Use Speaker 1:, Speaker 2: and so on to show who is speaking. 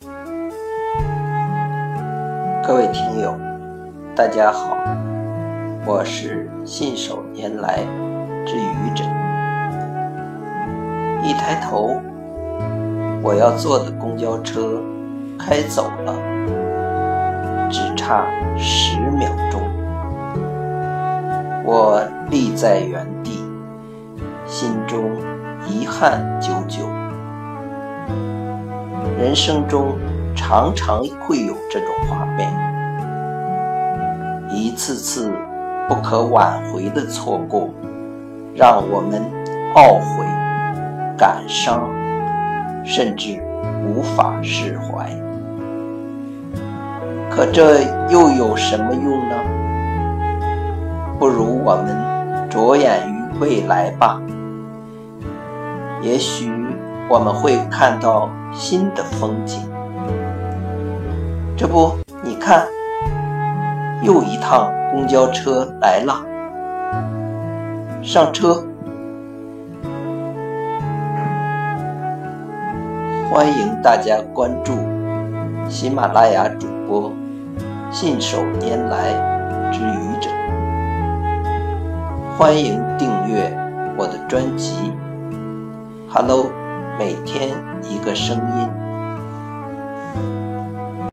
Speaker 1: 各位听友，大家好，我是信手拈来之愚者。一抬头，我要坐的公交车开走了，只差十秒钟，我立在原地，心中遗憾久久。人生中常常会有这种画面，一次次不可挽回的错过，让我们懊悔、感伤，甚至无法释怀。可这又有什么用呢？不如我们着眼于未来吧，也许我们会看到。新的风景，这不，你看，又一趟公交车来了，上车。欢迎大家关注喜马拉雅主播信手拈来之愚者，欢迎订阅我的专辑。Hello。每天一个声音。